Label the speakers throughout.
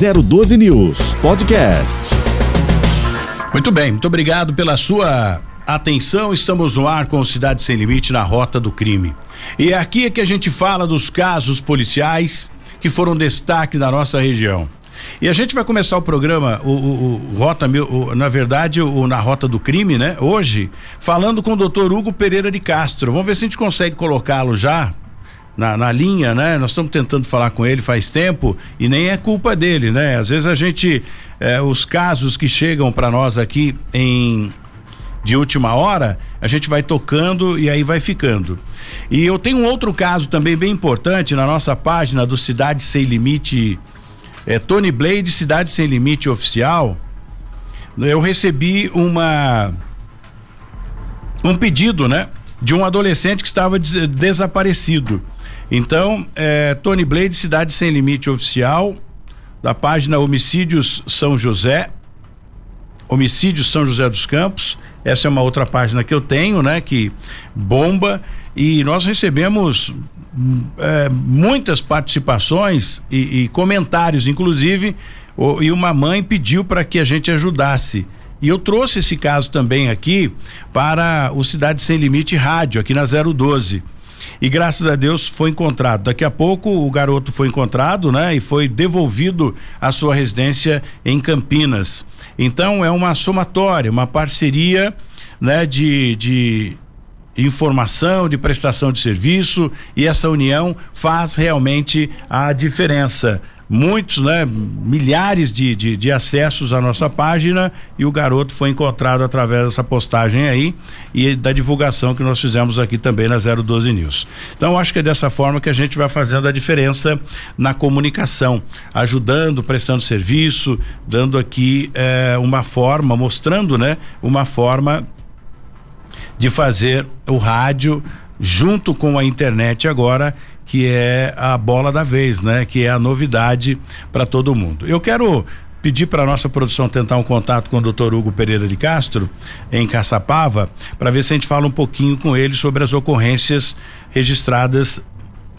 Speaker 1: 012 News Podcast.
Speaker 2: Muito bem, muito obrigado pela sua atenção. Estamos no ar com Cidade Sem Limite na Rota do Crime. E é aqui é que a gente fala dos casos policiais que foram destaque da nossa região. E a gente vai começar o programa, o, o, o Rota, o, na verdade, o, na Rota do Crime, né? Hoje, falando com o doutor Hugo Pereira de Castro. Vamos ver se a gente consegue colocá-lo já na, na, linha, né? Nós estamos tentando falar com ele faz tempo e nem é culpa dele, né? Às vezes a gente, eh, os casos que chegam para nós aqui em de última hora, a gente vai tocando e aí vai ficando. E eu tenho um outro caso também bem importante na nossa página do Cidade Sem Limite, é, Tony Blade, Cidade Sem Limite Oficial. Eu recebi uma um pedido, né? De um adolescente que estava des desaparecido. Então, é, Tony Blade, Cidade Sem Limite Oficial, da página Homicídios São José, Homicídios São José dos Campos. Essa é uma outra página que eu tenho, né? Que bomba e nós recebemos é, muitas participações e, e comentários, inclusive, o, e uma mãe pediu para que a gente ajudasse. E eu trouxe esse caso também aqui para o Cidade Sem Limite Rádio, aqui na 012 e graças a Deus foi encontrado. Daqui a pouco o garoto foi encontrado, né? E foi devolvido à sua residência em Campinas. Então é uma somatória, uma parceria, né? De, de informação, de prestação de serviço e essa união faz realmente a diferença muitos, né, milhares de, de, de, acessos à nossa página e o garoto foi encontrado através dessa postagem aí e da divulgação que nós fizemos aqui também na 012 News. Então acho que é dessa forma que a gente vai fazendo a diferença na comunicação, ajudando, prestando serviço, dando aqui eh, uma forma, mostrando, né, uma forma de fazer o rádio junto com a internet agora que é a bola da vez, né? Que é a novidade para todo mundo. Eu quero pedir para nossa produção tentar um contato com o Dr. Hugo Pereira de Castro em Caçapava para ver se a gente fala um pouquinho com ele sobre as ocorrências registradas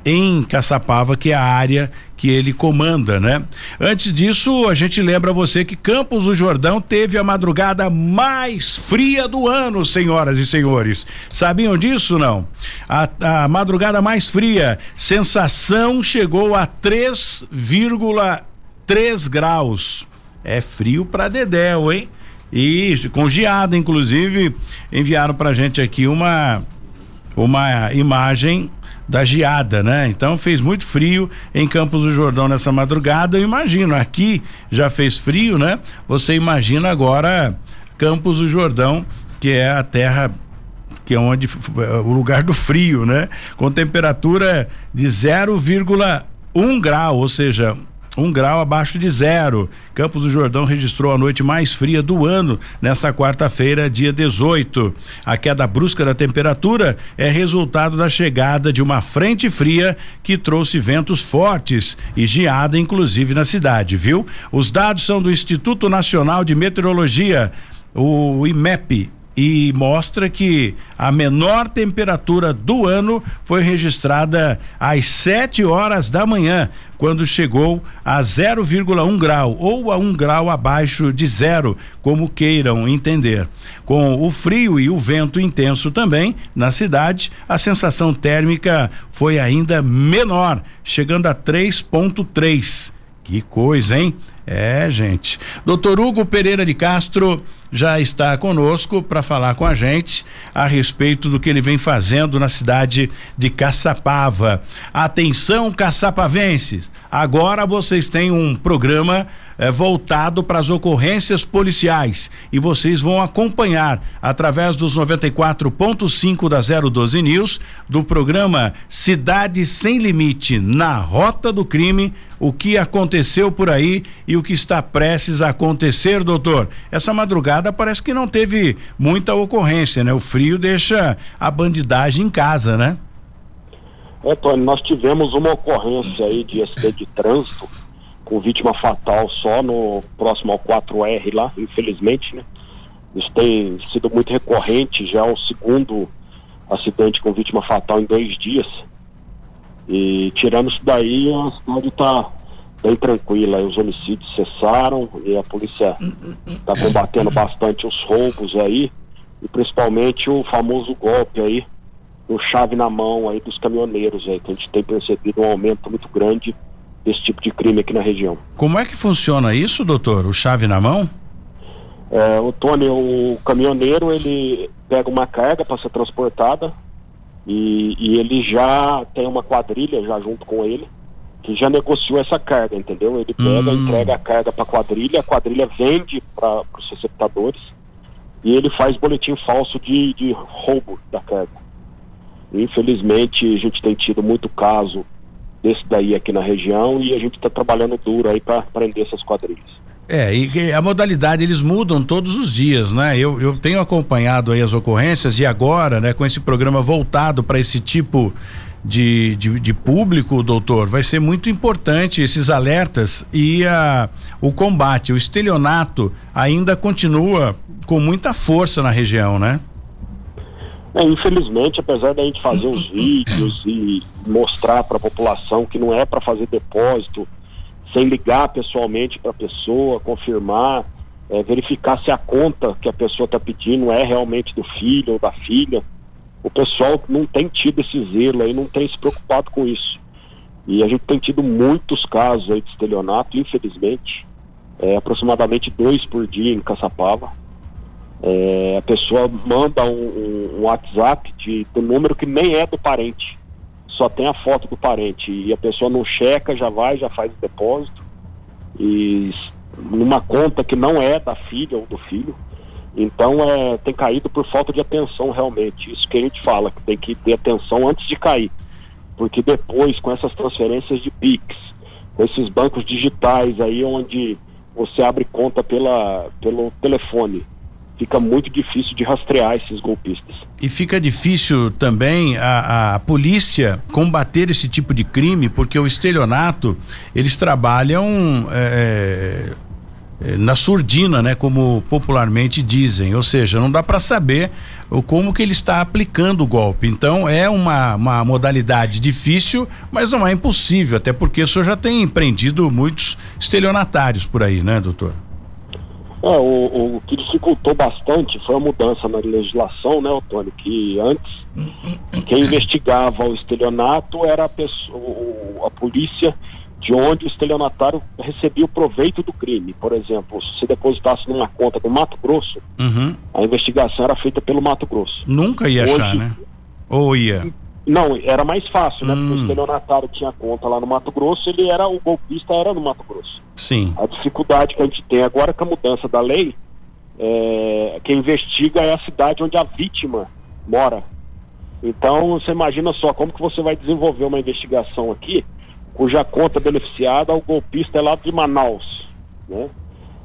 Speaker 2: em Caçapava, que é a área que ele comanda, né? Antes disso, a gente lembra você que Campos do Jordão teve a madrugada mais fria do ano, senhoras e senhores. Sabiam disso não? A, a madrugada mais fria, sensação chegou a 3,3 graus. É frio para dedéu, hein? E com geada, inclusive, enviaram pra gente aqui uma uma imagem da geada, né? Então fez muito frio em Campos do Jordão nessa madrugada. Eu imagino, aqui já fez frio, né? Você imagina agora Campos do Jordão, que é a terra que é onde o lugar do frio, né? Com temperatura de 0,1 grau, ou seja, um grau abaixo de zero. Campos do Jordão registrou a noite mais fria do ano nesta quarta-feira, dia 18. A queda brusca da temperatura é resultado da chegada de uma frente fria que trouxe ventos fortes e geada, inclusive na cidade, viu? Os dados são do Instituto Nacional de Meteorologia, o IMEP, e mostra que a menor temperatura do ano foi registrada às 7 horas da manhã, quando chegou a 0,1 grau ou a um grau abaixo de zero, como queiram entender. Com o frio e o vento intenso também na cidade, a sensação térmica foi ainda menor, chegando a 3,3. Que coisa, hein? É, gente. Doutor Hugo Pereira de Castro já está conosco para falar com a gente a respeito do que ele vem fazendo na cidade de Caçapava. Atenção, caçapavenses! Agora vocês têm um programa eh, voltado para as ocorrências policiais e vocês vão acompanhar através dos 94.5 da 012 News do programa Cidade Sem Limite na Rota do Crime o que aconteceu por aí e o que está prestes a acontecer, doutor. Essa madrugada parece que não teve muita ocorrência, né? O frio deixa a bandidagem em casa, né?
Speaker 3: É, Tony, nós tivemos uma ocorrência aí de acidente de trânsito com vítima fatal só no próximo ao 4R lá, infelizmente, né? Isso tem sido muito recorrente, já é o segundo acidente com vítima fatal em dois dias. E tirando isso daí, a cidade está bem tranquila. Os homicídios cessaram e a polícia está combatendo bastante os roubos aí e principalmente o famoso golpe aí, o chave na mão aí dos caminhoneiros aí, que a gente tem percebido um aumento muito grande desse tipo de crime aqui na região.
Speaker 2: Como é que funciona isso, doutor? O chave na mão?
Speaker 3: É, o Tony, o caminhoneiro, ele pega uma carga para ser transportada e, e, ele já tem uma quadrilha já junto com ele que já negociou essa carga, entendeu? Ele pega, hum. entrega a carga para a quadrilha, a quadrilha vende para os receptadores e ele faz boletim falso de, de roubo da carga. Infelizmente, a gente tem tido muito caso desse daí aqui na região e a gente está trabalhando duro aí para prender essas quadrilhas.
Speaker 2: É, e a modalidade eles mudam todos os dias, né? Eu, eu tenho acompanhado aí as ocorrências e agora, né, com esse programa voltado para esse tipo de, de, de, público, doutor, vai ser muito importante esses alertas e a, o combate. O estelionato ainda continua com muita força na região, né?
Speaker 3: É, infelizmente, apesar da gente fazer os vídeos e mostrar para a população que não é para fazer depósito, sem ligar pessoalmente para a pessoa, confirmar, é, verificar se a conta que a pessoa está pedindo é realmente do filho ou da filha. O pessoal não tem tido esse zelo aí, não tem se preocupado com isso. E a gente tem tido muitos casos aí de estelionato, infelizmente, é, aproximadamente dois por dia em Caçapava. É, a pessoa manda um, um, WhatsApp de, do número que nem é do parente, só tem a foto do parente e a pessoa não checa, já vai, já faz o depósito e numa conta que não é da filha ou do filho. Então é, tem caído por falta de atenção realmente. Isso que a gente fala, que tem que ter atenção antes de cair. Porque depois, com essas transferências de PIX, com esses bancos digitais aí onde você abre conta pela, pelo telefone, fica muito difícil de rastrear esses golpistas.
Speaker 2: E fica difícil também a, a polícia combater esse tipo de crime, porque o estelionato, eles trabalham é, é, na surdina, né, como popularmente dizem, ou seja, não dá para saber como que ele está aplicando o golpe. Então é uma, uma modalidade difícil, mas não é impossível, até porque o senhor já tem empreendido muitos estelionatários por aí, né, doutor?
Speaker 3: É, o, o, que dificultou bastante foi a mudança na legislação, né, Otônio? Que antes quem investigava o estelionato era a, pessoa, a polícia de onde o estelionatário recebia o proveito do crime. Por exemplo, se você depositasse numa conta do Mato Grosso, uhum. a investigação era feita pelo Mato Grosso.
Speaker 2: Nunca ia Hoje, achar, né? Ou ia?
Speaker 3: Não, era mais fácil, né? Hum. Porque o hum. estelionatário tinha conta lá no Mato Grosso, ele era, o golpista era no Mato Grosso.
Speaker 2: Sim.
Speaker 3: A dificuldade que a gente tem agora com a mudança da lei, é, quem investiga é a cidade onde a vítima mora. Então, você imagina só, como que você vai desenvolver uma investigação aqui, cuja conta beneficiada, o golpista é lá de Manaus, né?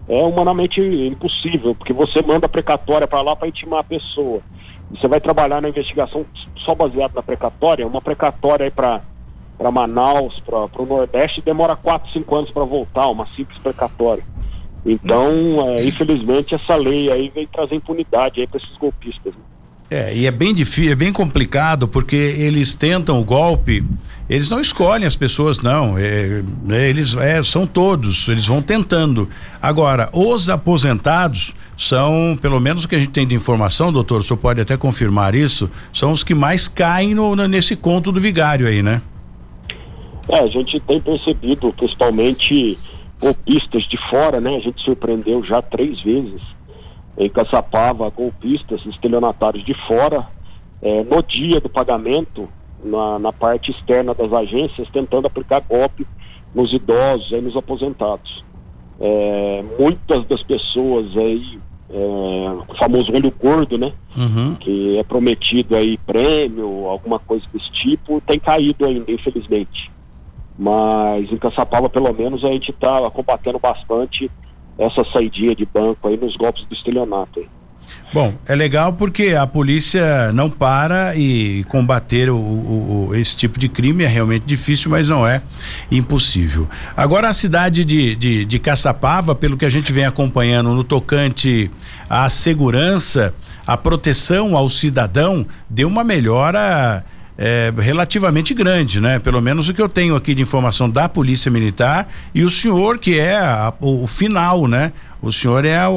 Speaker 3: É humanamente impossível, porque você manda precatória para lá para intimar a pessoa você vai trabalhar na investigação só baseado na precatória, uma precatória para para Manaus, para o Nordeste, demora 4, 5 anos para voltar, uma simples precatória. Então, é, infelizmente, essa lei aí veio trazer impunidade aí para esses golpistas. Né?
Speaker 2: É, e é bem difícil, é bem complicado, porque eles tentam o golpe, eles não escolhem as pessoas, não. É, é, eles é, são todos, eles vão tentando. Agora, os aposentados são, pelo menos o que a gente tem de informação, doutor, o senhor pode até confirmar isso, são os que mais caem no, nesse conto do vigário aí, né?
Speaker 3: É, a gente tem percebido, principalmente golpistas de fora, né? A gente surpreendeu já três vezes em Caçapava golpistas, estelionatários de fora, é, no dia do pagamento, na, na, parte externa das agências, tentando aplicar golpe nos idosos e nos aposentados. É, muitas das pessoas aí, é, o famoso olho gordo, né? Uhum. Que é prometido aí prêmio, alguma coisa desse tipo, tem caído ainda, infelizmente. Mas em Caçapava, pelo menos, a gente está combatendo bastante essa saidinha de banco aí nos golpes do estelionato. Aí.
Speaker 2: Bom, é legal porque a polícia não para e combater o, o, o, esse tipo de crime é realmente difícil, mas não é impossível. Agora a cidade de, de, de Caçapava, pelo que a gente vem acompanhando no tocante à segurança, à proteção ao cidadão, deu uma melhora é, relativamente grande, né? Pelo menos o que eu tenho aqui de informação da Polícia Militar e o senhor que é a, o, final, né? O senhor é, a,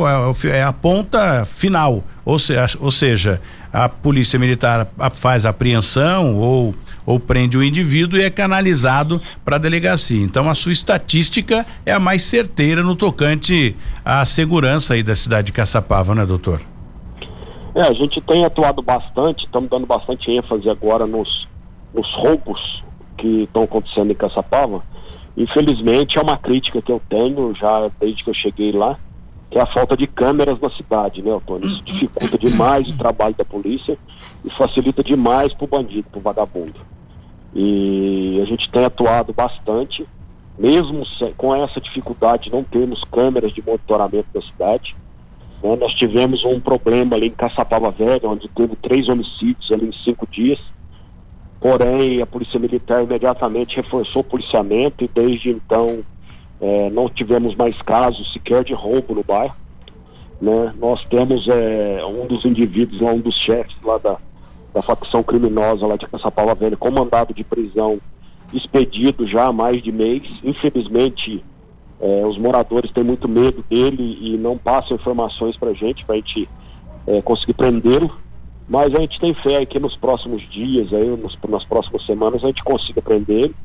Speaker 2: é a ponta final, ou, se, ou seja, a polícia militar faz apreensão ou, ou prende o indivíduo e é canalizado para a delegacia. Então a sua estatística é a mais certeira no tocante à segurança aí da cidade de Caçapava, né, doutor?
Speaker 3: É, a gente tem atuado bastante, estamos dando bastante ênfase agora nos, nos roubos que estão acontecendo em Caçapava. Infelizmente é uma crítica que eu tenho já desde que eu cheguei lá, que é a falta de câmeras na cidade, né, Antônio? Isso dificulta demais o trabalho da polícia e facilita demais para o bandido, para o vagabundo. E a gente tem atuado bastante, mesmo com essa dificuldade de não termos câmeras de monitoramento da cidade. Né? Nós tivemos um problema ali em Caçapava Velha, onde teve três homicídios ali em cinco dias. Porém, a Polícia Militar imediatamente reforçou o policiamento e desde então é, não tivemos mais casos sequer de roubo no bairro. Né? Nós temos é, um dos indivíduos lá, um dos chefes lá da, da facção criminosa lá de Caçapava Velha, com mandado de prisão expedido já há mais de mês. Infelizmente, é, os moradores têm muito medo dele e não passam informações para a gente, para a gente é, conseguir prendê-lo. Mas a gente tem fé que nos próximos dias, aí, nos, nas próximas semanas, a gente consiga prender ele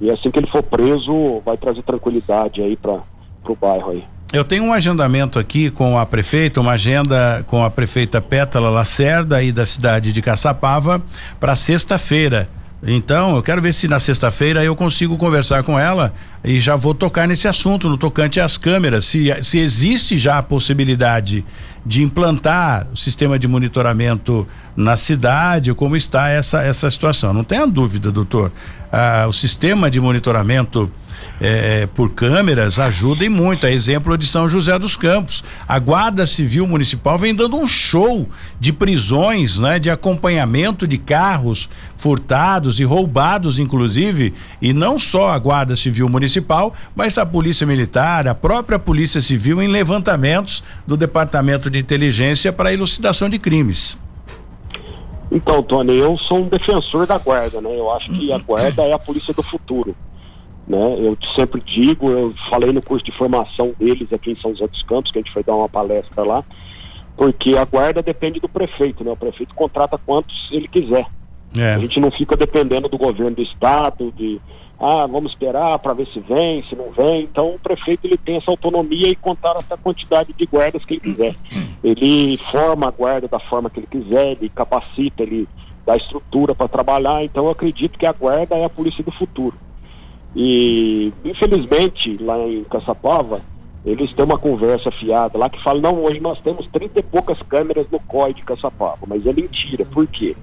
Speaker 3: e assim que ele for preso, vai trazer tranquilidade aí para o bairro aí.
Speaker 2: Eu tenho um agendamento aqui com a prefeita, uma agenda com a prefeita Pétala Lacerda aí da cidade de Caçapava para sexta-feira. Então, eu quero ver se na sexta-feira eu consigo conversar com ela e já vou tocar nesse assunto, no tocante às câmeras. Se, se existe já a possibilidade de implantar o sistema de monitoramento na cidade, como está essa, essa situação. Não tenha dúvida, doutor. Ah, o sistema de monitoramento é, por câmeras ajudem muito. A exemplo de São José dos Campos. A Guarda Civil Municipal vem dando um show de prisões, né? De acompanhamento de carros furtados e roubados, inclusive. E não só a Guarda Civil Municipal, mas a Polícia Militar, a própria Polícia Civil em levantamentos do Departamento de Inteligência para elucidação de crimes.
Speaker 3: Então, Tony, eu sou um defensor da guarda, né? Eu acho que a guarda é a polícia do futuro. Né? Eu sempre digo, eu falei no curso de formação deles aqui em São José dos Campos, que a gente foi dar uma palestra lá, porque a guarda depende do prefeito, né? O prefeito contrata quantos ele quiser. É. A gente não fica dependendo do governo do estado, de ah, vamos esperar para ver se vem, se não vem. Então o prefeito ele tem essa autonomia e contar essa quantidade de guardas que ele quiser. Ele forma a guarda da forma que ele quiser, ele capacita, ele dá estrutura para trabalhar. Então eu acredito que a guarda é a polícia do futuro. E, infelizmente, lá em Caçapava, eles têm uma conversa fiada lá que fala, não, hoje nós temos 30 e poucas câmeras no COI de Caçapava, mas é mentira, por quê?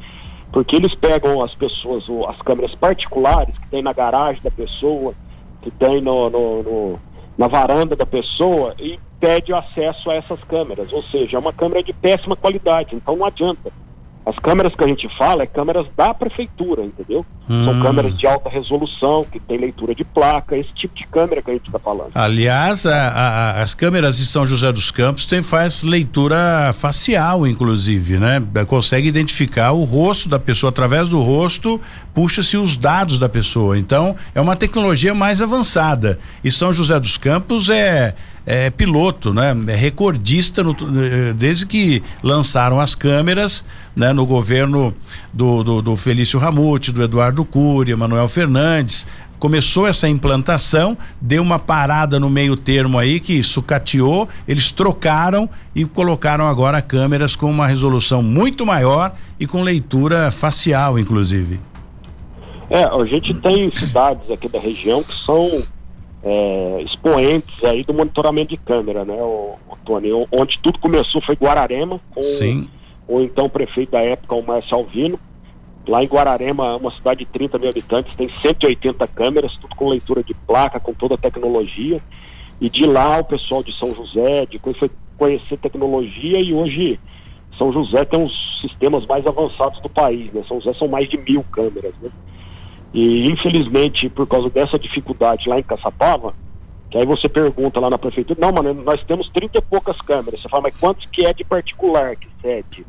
Speaker 3: Porque eles pegam as pessoas, as câmeras particulares que tem na garagem da pessoa, que tem no, no, no na varanda da pessoa e pede acesso a essas câmeras, ou seja, é uma câmera de péssima qualidade, então não adianta. As câmeras que a gente fala é câmeras da prefeitura, entendeu? Hum. São câmeras de alta resolução, que tem leitura de placa, esse tipo de câmera que a gente está falando.
Speaker 2: Aliás, a, a, as câmeras de São José dos Campos tem, faz leitura facial, inclusive, né? Consegue identificar o rosto da pessoa, através do rosto, puxa-se os dados da pessoa. Então, é uma tecnologia mais avançada. E São José dos Campos é é, piloto, né? É recordista no, eh, desde que lançaram as câmeras, né? No governo do, do, do Felício Ramute, do Eduardo Cury, Manuel Fernandes, começou essa implantação, deu uma parada no meio termo aí que sucateou, eles trocaram e colocaram agora câmeras com uma resolução muito maior e com leitura facial, inclusive.
Speaker 3: É, a gente tem cidades aqui da região que são é, expoentes aí do monitoramento de câmera, né, o, o Tony? Onde tudo começou foi Guararema, com
Speaker 2: Sim.
Speaker 3: o então prefeito da época, o Márcio Alvino. Lá em Guararema, uma cidade de 30 mil habitantes, tem 180 câmeras, tudo com leitura de placa, com toda a tecnologia. E de lá o pessoal de São José, de foi conhecer tecnologia e hoje São José tem os sistemas mais avançados do país, né? São José são mais de mil câmeras, né? E infelizmente, por causa dessa dificuldade lá em Caçapava, que aí você pergunta lá na prefeitura, não, mano, nós temos 30 e poucas câmeras. Você fala, mas quantos que é de particular que cede?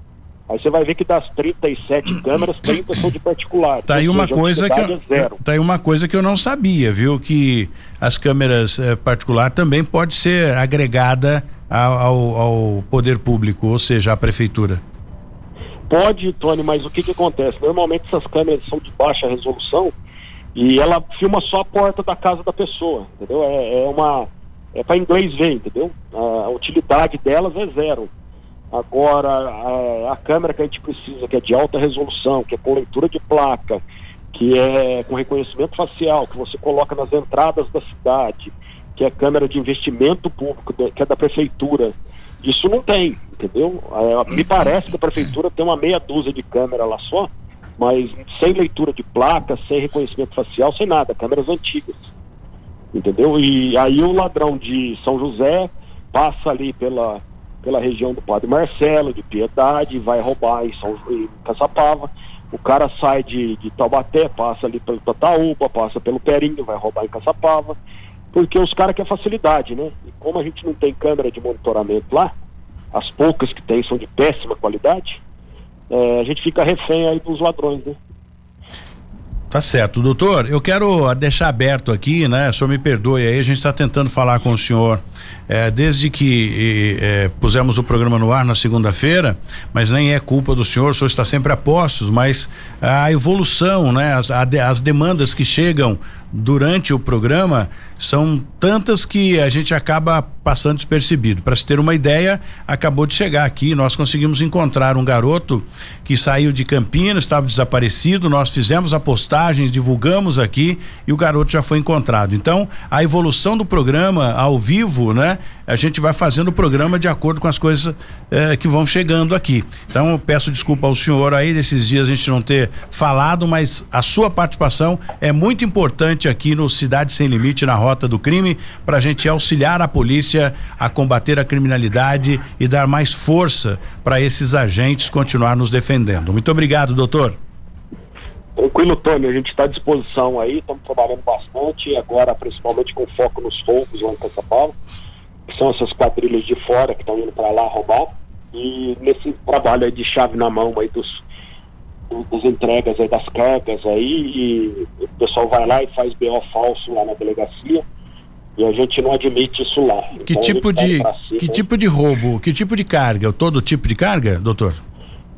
Speaker 3: Aí você vai ver que das 37 câmeras, 30 são de particular.
Speaker 2: Tá aí uma coisa que eu,
Speaker 3: é
Speaker 2: tá aí uma coisa que eu não sabia, viu? Que as câmeras eh, particular também pode ser agregada ao, ao poder público, ou seja, à prefeitura.
Speaker 3: Pode, Tony, mas o que que acontece? Normalmente essas câmeras são de baixa resolução e ela filma só a porta da casa da pessoa, entendeu? É, é uma é para inglês ver, entendeu? A utilidade delas é zero. Agora, a, a, câmera que a gente precisa, que é de alta resolução, que é com leitura de placa, que é com reconhecimento facial, que você coloca nas entradas da cidade, que é câmera de investimento público, que é da prefeitura, isso não tem, entendeu? É, me parece que a prefeitura tem uma meia dúzia de câmera lá só, mas sem leitura de placa, sem reconhecimento facial, sem nada, câmeras antigas. Entendeu? E aí o ladrão de São José passa ali pela, pela região do Padre Marcelo, de Piedade, vai roubar em, São, em Caçapava. O cara sai de, de Taubaté, passa ali pelo Tataúba, passa pelo Perinho, vai roubar em Caçapava. Porque os caras querem facilidade, né? E como a gente não tem câmera de monitoramento lá, as poucas que tem são de péssima qualidade, é, a gente fica refém aí dos ladrões, né?
Speaker 2: Tá certo, doutor. Eu quero deixar aberto aqui, né? Senhor me perdoe aí, a gente está tentando falar com o senhor é, desde que é, pusemos o programa no ar na segunda-feira, mas nem é culpa do senhor, o senhor está sempre a postos, mas a evolução, né? As, a, as demandas que chegam durante o programa são tantas que a gente acaba passando despercebido. Para se ter uma ideia, acabou de chegar aqui, nós conseguimos encontrar um garoto que saiu de Campinas, estava desaparecido, nós fizemos a postagem, divulgamos aqui e o garoto já foi encontrado. Então, a evolução do programa ao vivo, né? A gente vai fazendo o programa de acordo com as coisas eh, que vão chegando aqui. Então, eu peço desculpa ao senhor aí desses dias a gente não ter falado, mas a sua participação é muito importante aqui no Cidade Sem Limite, na Rota do Crime, para a gente auxiliar a polícia a combater a criminalidade e dar mais força para esses agentes continuar nos defendendo. Muito obrigado, doutor.
Speaker 3: Tranquilo, Tony, a gente está à disposição aí, estamos trabalhando bastante, agora principalmente com foco nos roubos lá em Caçapava que são essas quadrilhas de fora que estão indo para lá roubar. E nesse trabalho aí de chave na mão aí dos, das entregas aí das cargas aí, e o pessoal vai lá e faz BO falso lá na delegacia. E a gente não admite isso lá.
Speaker 2: Que então, tipo de cima, que tipo de roubo, que tipo de carga? Todo tipo de carga, doutor?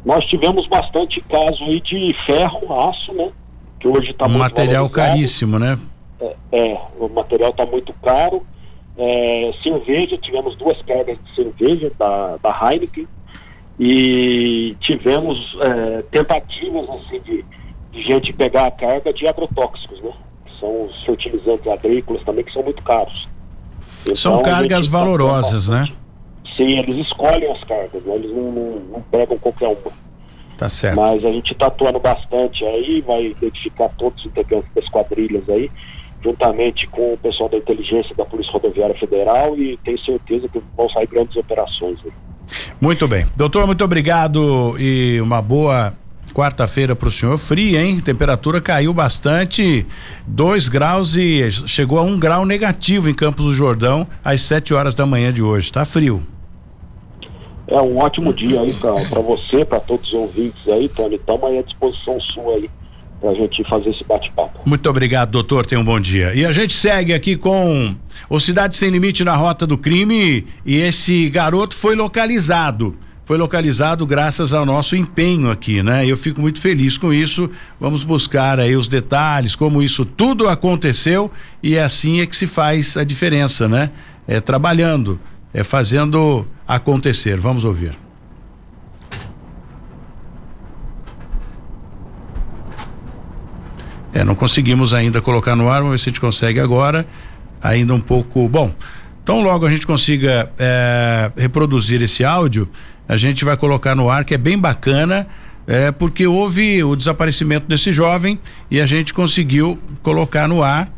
Speaker 3: Nós tivemos bastante caso aí de ferro, aço, né? Que hoje está um muito
Speaker 2: material caríssimo, né?
Speaker 3: É, é, o material está muito caro é, cerveja, tivemos duas cargas de cerveja da, da Heineken e tivemos é, tentativas assim de, de, gente pegar a carga de agrotóxicos, né? Que são os fertilizantes agrícolas também que são muito caros.
Speaker 2: Então, são cargas valorosas, né?
Speaker 3: Sim, eles escolhem as cargas, né? eles não, não, não pegam qualquer uma.
Speaker 2: Tá certo.
Speaker 3: Mas a gente está atuando bastante aí, vai identificar todos os integrantes das quadrilhas aí juntamente com o pessoal da inteligência da Polícia Rodoviária Federal e tenho certeza que vão sair grandes operações. Aí.
Speaker 2: Muito bem. Doutor, muito obrigado e uma boa quarta-feira para o senhor. Fria, hein? Temperatura caiu bastante, 2 graus e chegou a um grau negativo em Campos do Jordão às 7 horas da manhã de hoje. Tá frio.
Speaker 3: É um ótimo dia aí para você, para todos os ouvintes aí, Tony. Estamos aí à disposição sua aí para a gente fazer esse bate-papo.
Speaker 2: Muito obrigado, doutor. Tenha um bom dia. E a gente segue aqui com o Cidade Sem Limite na Rota do Crime e esse garoto foi localizado. Foi localizado graças ao nosso empenho aqui, né? Eu fico muito feliz com isso. Vamos buscar aí os detalhes, como isso tudo aconteceu e é assim é que se faz a diferença, né? É trabalhando, é fazendo acontecer. Vamos ouvir. É, não conseguimos ainda colocar no ar, ver se a gente consegue agora. Ainda um pouco. Bom, então logo a gente consiga é, reproduzir esse áudio, a gente vai colocar no ar, que é bem bacana. É, porque houve o desaparecimento desse jovem e a gente conseguiu colocar no ar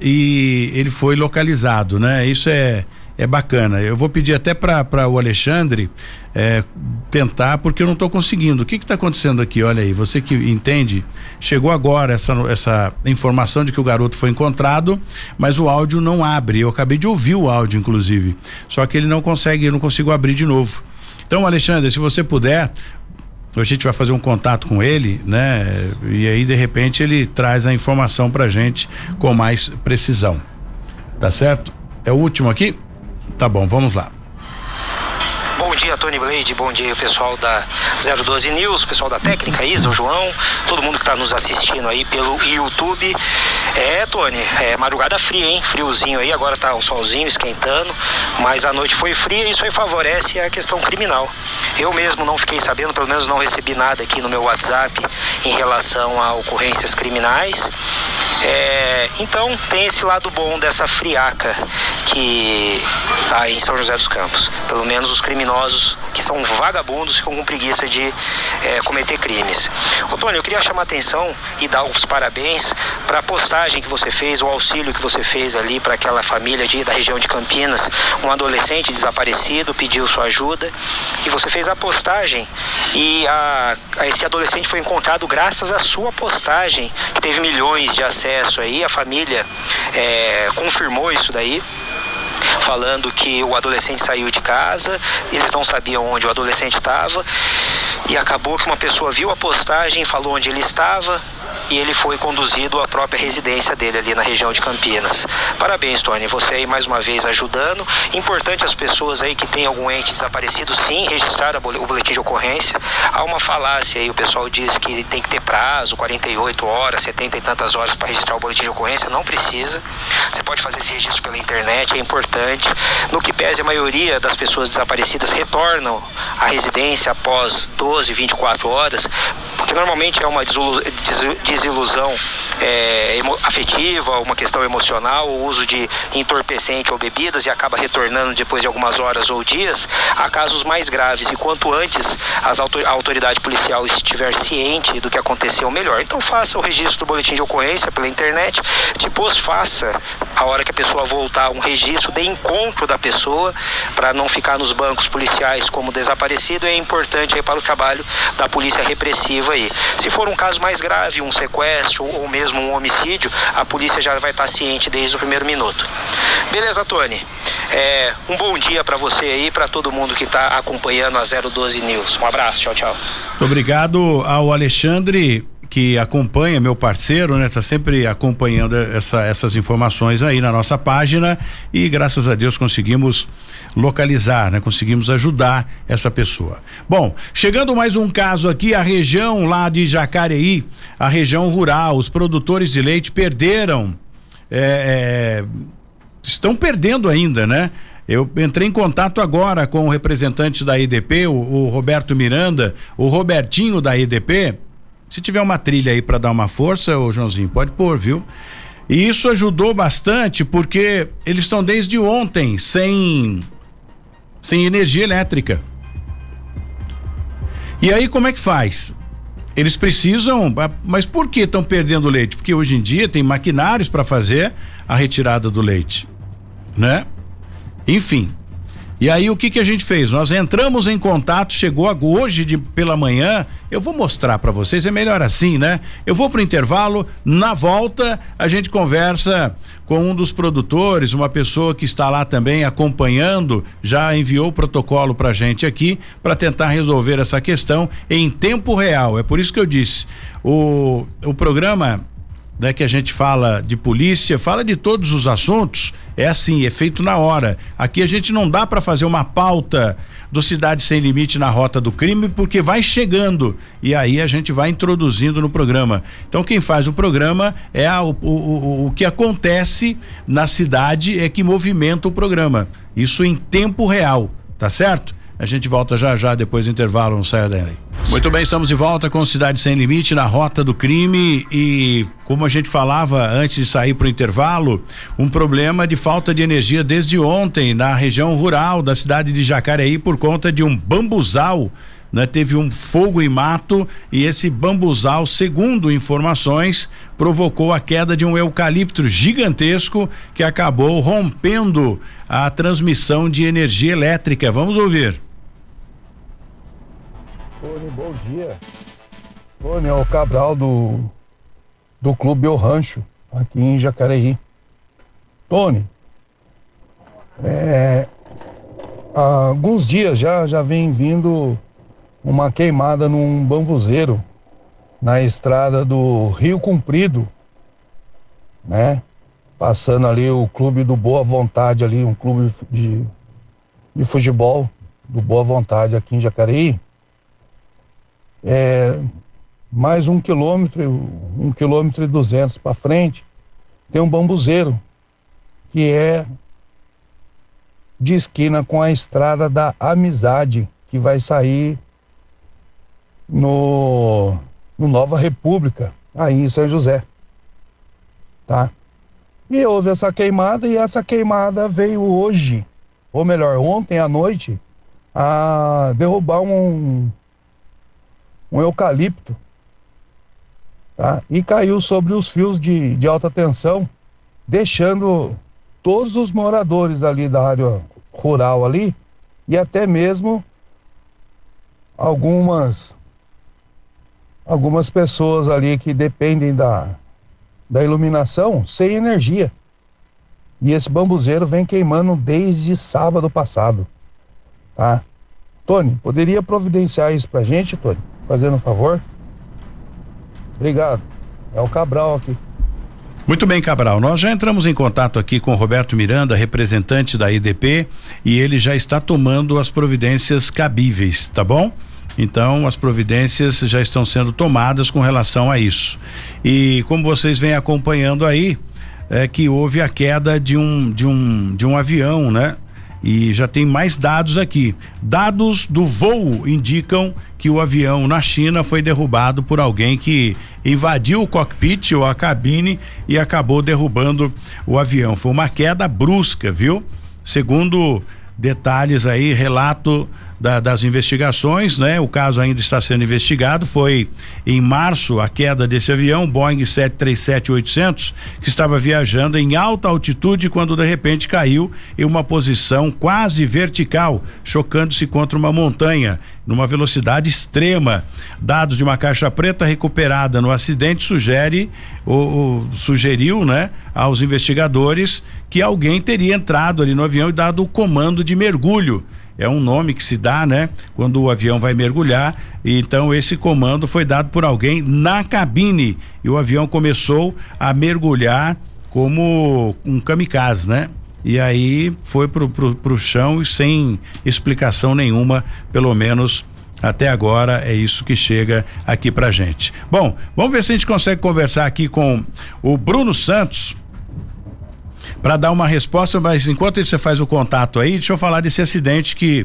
Speaker 2: e ele foi localizado, né? Isso é é bacana. Eu vou pedir até para o Alexandre é, tentar, porque eu não estou conseguindo. O que está acontecendo aqui? Olha aí, você que entende, chegou agora essa, essa informação de que o garoto foi encontrado, mas o áudio não abre. Eu acabei de ouvir o áudio, inclusive. Só que ele não consegue, eu não consigo abrir de novo. Então, Alexandre, se você puder, a gente vai fazer um contato com ele, né? E aí de repente ele traz a informação pra gente com mais precisão. Tá certo? É o último aqui? Tá bom, vamos lá.
Speaker 4: Dia, Tony Blade. Bom dia, pessoal da 012 News, pessoal da técnica, Isa, o João, todo mundo que está nos assistindo aí pelo YouTube. É, Tony, é madrugada fria, hein? Friozinho aí, agora tá o solzinho esquentando, mas a noite foi fria e isso aí favorece a questão criminal. Eu mesmo não fiquei sabendo, pelo menos não recebi nada aqui no meu WhatsApp em relação a ocorrências criminais. É, então tem esse lado bom dessa friaca que tá em São José dos Campos. Pelo menos os criminosos que são vagabundos com preguiça de é, cometer crimes. Tony, eu queria chamar a atenção e dar os parabéns para a postagem que você fez, o auxílio que você fez ali para aquela família de, da região de Campinas. Um adolescente desaparecido pediu sua ajuda e você fez a postagem e a, a esse adolescente foi encontrado graças à sua postagem, que teve milhões de acessos aí. A família é, confirmou isso daí falando que o adolescente saiu de casa, eles não sabiam onde o adolescente estava e acabou que uma pessoa viu a postagem, falou onde ele estava, e ele foi conduzido à própria residência dele ali na região de Campinas. Parabéns, Tony, você aí mais uma vez ajudando. Importante as pessoas aí que têm algum ente desaparecido, sim, registrar o boletim de ocorrência. Há uma falácia aí, o pessoal diz que tem que ter prazo, 48 horas, 70 e tantas horas para registrar o boletim de ocorrência. Não precisa. Você pode fazer esse registro pela internet, é importante. No que pese, a maioria das pessoas desaparecidas retornam à residência após 12, 24 horas, porque normalmente é uma desilusão é, afetiva, uma questão emocional, o uso de entorpecente ou bebidas e acaba retornando depois de algumas horas ou dias, há casos mais graves. E quanto antes as autor a autoridade policial estiver ciente do que aconteceu, melhor. Então faça o registro do boletim de ocorrência pela internet, depois faça, a hora que a pessoa voltar, um registro de encontro da pessoa, para não ficar nos bancos policiais como desaparecido, é importante aí para o trabalho da polícia repressiva aí. Se for um caso mais grave, um sequestro ou mesmo um homicídio, a polícia já vai estar ciente desde o primeiro minuto. Beleza, Tony? É, um bom dia para você aí, para todo mundo que está acompanhando a 012 News. Um abraço, tchau, tchau.
Speaker 2: Muito obrigado ao Alexandre que acompanha, meu parceiro, né? Tá sempre acompanhando essa, essas informações aí na nossa página e graças a Deus conseguimos localizar, né? Conseguimos ajudar essa pessoa. Bom, chegando mais um caso aqui, a região lá de Jacareí, a região rural, os produtores de leite perderam, é, é, estão perdendo ainda, né? Eu entrei em contato agora com o representante da EDP, o, o Roberto Miranda, o Robertinho da EDP, se tiver uma trilha aí para dar uma força, ô Joãozinho, pode pôr, viu? E isso ajudou bastante porque eles estão desde ontem sem sem energia elétrica. E aí como é que faz? Eles precisam, mas por que estão perdendo leite? Porque hoje em dia tem maquinários para fazer a retirada do leite, né? Enfim, e aí o que que a gente fez? Nós entramos em contato, chegou hoje de, pela manhã, eu vou mostrar para vocês, é melhor assim, né? Eu vou pro intervalo, na volta a gente conversa com um dos produtores, uma pessoa que está lá também acompanhando, já enviou o protocolo pra gente aqui para tentar resolver essa questão em tempo real. É por isso que eu disse, o o programa né, que a gente fala de polícia, fala de todos os assuntos, é assim, é feito na hora. Aqui a gente não dá para fazer uma pauta do Cidade Sem Limite na rota do crime, porque vai chegando e aí a gente vai introduzindo no programa. Então quem faz o programa é a, o, o, o que acontece na cidade é que movimenta o programa. Isso em tempo real, tá certo? A gente volta já já depois do intervalo, não saia daí. Muito bem, estamos de volta com Cidade Sem Limite na rota do crime e como a gente falava antes de sair para o intervalo, um problema de falta de energia desde ontem na região rural da cidade de Jacareí por conta de um bambuzal né, teve um fogo em mato e esse bambuzal, segundo informações, provocou a queda de um eucalipto gigantesco que acabou rompendo a transmissão de energia elétrica. Vamos ouvir.
Speaker 5: Tony, bom dia. Tony, é o Cabral do, do Clube O Rancho, aqui em Jacareí. Tony, é, há alguns dias já, já vem vindo uma queimada num bambuzeiro na estrada do Rio Comprido, né? Passando ali o clube do Boa Vontade ali, um clube de, de futebol do Boa Vontade aqui em Jacareí. É, mais um quilômetro, um quilômetro e duzentos para frente, tem um bambuzeiro, que é de esquina com a estrada da Amizade, que vai sair no, no Nova República, aí em São José. Tá? E houve essa queimada e essa queimada veio hoje, ou melhor, ontem à noite, a derrubar um, um eucalipto. Tá? E caiu sobre os fios de, de alta tensão, deixando todos os moradores ali da área rural ali e até mesmo algumas algumas pessoas ali que dependem da, da iluminação sem energia. E esse bambuzeiro vem queimando desde sábado passado. Tá? Tony, poderia providenciar isso pra gente, Tony? Fazendo um favor? Obrigado. É o Cabral aqui.
Speaker 2: Muito bem, Cabral. Nós já entramos em contato aqui com Roberto Miranda, representante da IDP, e ele já está tomando as providências cabíveis, tá bom? Então, as providências já estão sendo tomadas com relação a isso. E como vocês vêm acompanhando aí, é que houve a queda de um de um de um avião, né? E já tem mais dados aqui. Dados do voo indicam que o avião na China foi derrubado por alguém que invadiu o cockpit ou a cabine e acabou derrubando o avião. Foi uma queda brusca, viu? Segundo detalhes aí, relato da, das investigações, né? O caso ainda está sendo investigado. Foi em março a queda desse avião, Boeing 737-800, que estava viajando em alta altitude quando de repente caiu em uma posição quase vertical, chocando-se contra uma montanha numa velocidade extrema. Dados de uma caixa preta recuperada no acidente sugere ou, sugeriu, né, aos investigadores que alguém teria entrado ali no avião e dado o comando de mergulho é um nome que se dá, né? Quando o avião vai mergulhar. Então esse comando foi dado por alguém na cabine e o avião começou a mergulhar como um kamikaze, né? E aí foi pro, pro, pro chão e sem explicação nenhuma, pelo menos até agora é isso que chega aqui pra gente. Bom, vamos ver se a gente consegue conversar aqui com o Bruno Santos para dar uma resposta, mas enquanto você faz o contato aí, deixa eu falar desse acidente que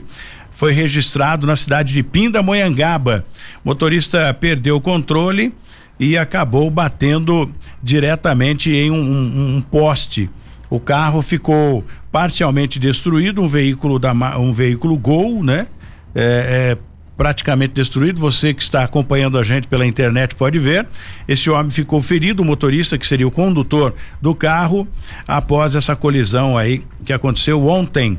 Speaker 2: foi registrado na cidade de Pindamonhangaba. O motorista perdeu o controle e acabou batendo diretamente em um, um, um poste. O carro ficou parcialmente destruído, um veículo da um veículo Gol, né? É, é, praticamente destruído. Você que está acompanhando a gente pela internet pode ver. Esse homem ficou ferido, o motorista, que seria o condutor do carro, após essa colisão aí que aconteceu ontem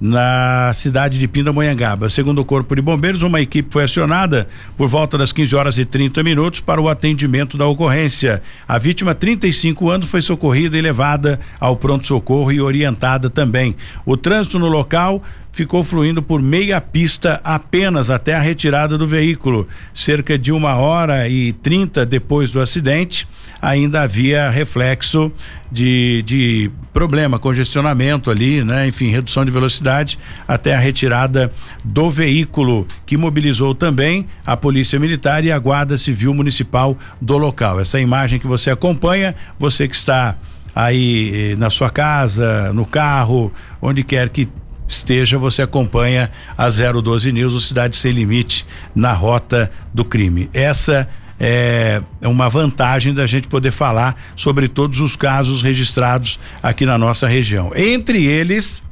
Speaker 2: na cidade de Pindamonhangaba. Segundo o Corpo de Bombeiros, uma equipe foi acionada por volta das 15 horas e 30 minutos para o atendimento da ocorrência. A vítima, 35 anos, foi socorrida e levada ao pronto-socorro e orientada também. O trânsito no local ficou fluindo por meia pista apenas até a retirada do veículo. Cerca de uma hora e trinta depois do acidente, ainda havia reflexo de, de problema, congestionamento ali, né? Enfim, redução de velocidade até a retirada do veículo, que mobilizou também a Polícia Militar e a Guarda Civil Municipal do local. Essa imagem que você acompanha, você que está aí eh, na sua casa, no carro, onde quer que esteja, você acompanha a 012 News, o Cidade Sem Limite, na rota do crime. Essa é uma vantagem da gente poder falar sobre todos os casos registrados aqui na nossa região. Entre eles,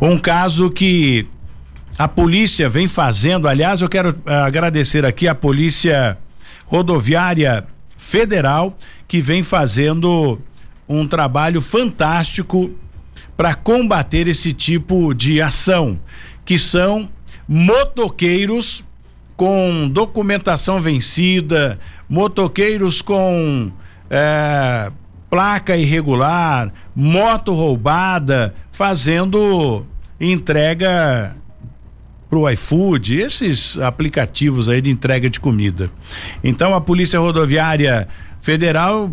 Speaker 2: um caso que a polícia vem fazendo, aliás, eu quero uh, agradecer aqui a Polícia Rodoviária Federal, que vem fazendo um trabalho fantástico para combater esse tipo de ação, que são motoqueiros com documentação vencida, motoqueiros com é, placa irregular, moto roubada, fazendo entrega pro iFood, esses aplicativos aí de entrega de comida. Então a Polícia Rodoviária Federal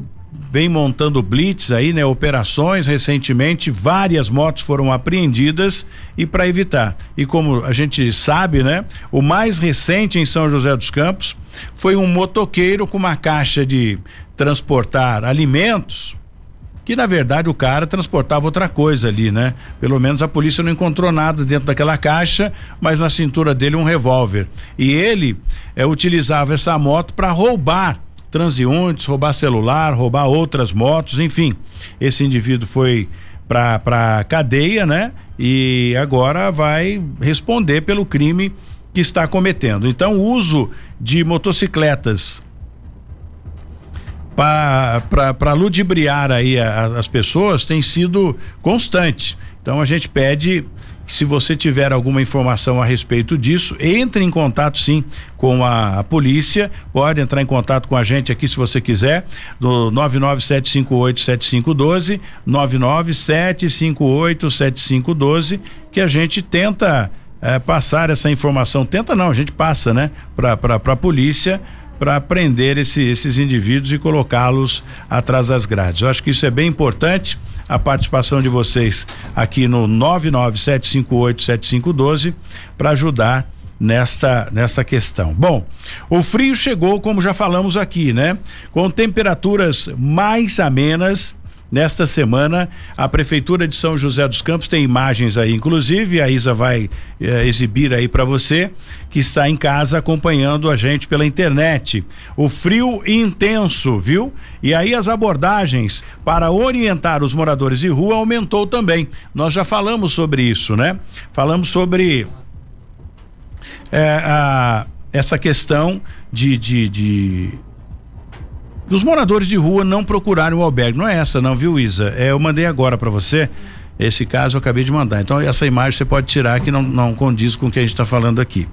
Speaker 2: vem montando blitz aí, né? Operações recentemente, várias motos foram apreendidas e para evitar. E como a gente sabe, né? O mais recente em São José dos Campos foi um motoqueiro com uma caixa de transportar alimentos que na verdade o cara transportava outra coisa ali, né? Pelo menos a polícia não encontrou nada dentro daquela caixa, mas na cintura dele um revólver. E ele é, utilizava essa moto para roubar transeuntes, roubar celular, roubar outras motos, enfim. Esse indivíduo foi para para cadeia, né? E agora vai responder pelo crime que está cometendo. Então, o uso de motocicletas para ludibriar aí a, as pessoas tem sido constante. Então a gente pede se você tiver alguma informação a respeito disso, entre em contato sim com a, a, polícia, pode entrar em contato com a gente aqui se você quiser, do 997587512, 997587512, que a gente tenta é, passar essa informação, tenta não, a gente passa, né, para a polícia para prender esse, esses indivíduos e colocá-los atrás das grades. Eu acho que isso é bem importante a participação de vocês aqui no 997587512 para ajudar nesta nesta questão. Bom, o frio chegou, como já falamos aqui, né? Com temperaturas mais amenas Nesta semana, a Prefeitura de São José dos Campos tem imagens aí, inclusive, a Isa vai eh, exibir aí para você, que está em casa acompanhando a gente pela internet. O frio intenso, viu? E aí as abordagens para orientar os moradores de rua aumentou também. Nós já falamos sobre isso, né? Falamos sobre eh, a, essa questão de, de, de dos moradores de rua não procurarem o albergue. Não é essa, não, viu, Isa? É, eu mandei agora para você. Esse caso eu acabei de mandar. Então, essa imagem você pode tirar que não, não condiz com o que a gente está falando aqui.